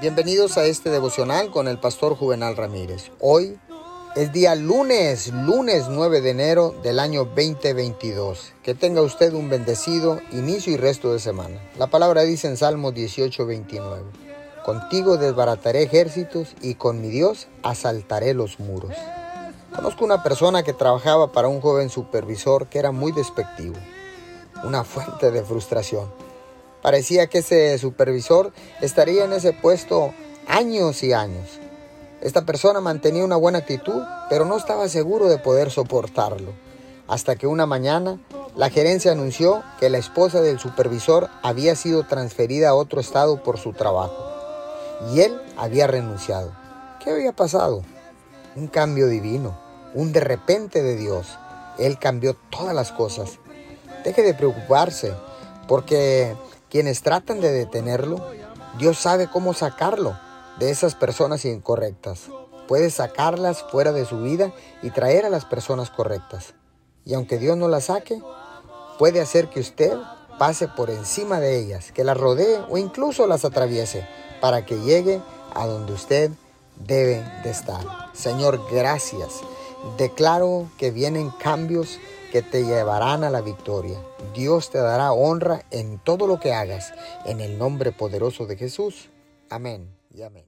Bienvenidos a este devocional con el pastor Juvenal Ramírez. Hoy es día lunes, lunes 9 de enero del año 2022. Que tenga usted un bendecido inicio y resto de semana. La palabra dice en Salmo 18, 29. Contigo desbarataré ejércitos y con mi Dios asaltaré los muros. Conozco una persona que trabajaba para un joven supervisor que era muy despectivo, una fuente de frustración. Parecía que ese supervisor estaría en ese puesto años y años. Esta persona mantenía una buena actitud, pero no estaba seguro de poder soportarlo. Hasta que una mañana la gerencia anunció que la esposa del supervisor había sido transferida a otro estado por su trabajo. Y él había renunciado. ¿Qué había pasado? Un cambio divino, un de repente de Dios. Él cambió todas las cosas. Deje de preocuparse, porque quienes tratan de detenerlo, Dios sabe cómo sacarlo de esas personas incorrectas. Puede sacarlas fuera de su vida y traer a las personas correctas. Y aunque Dios no las saque, puede hacer que usted pase por encima de ellas, que las rodee o incluso las atraviese para que llegue a donde usted debe de estar. Señor, gracias. Declaro que vienen cambios que te llevarán a la victoria. Dios te dará honra en todo lo que hagas, en el nombre poderoso de Jesús. Amén y amén.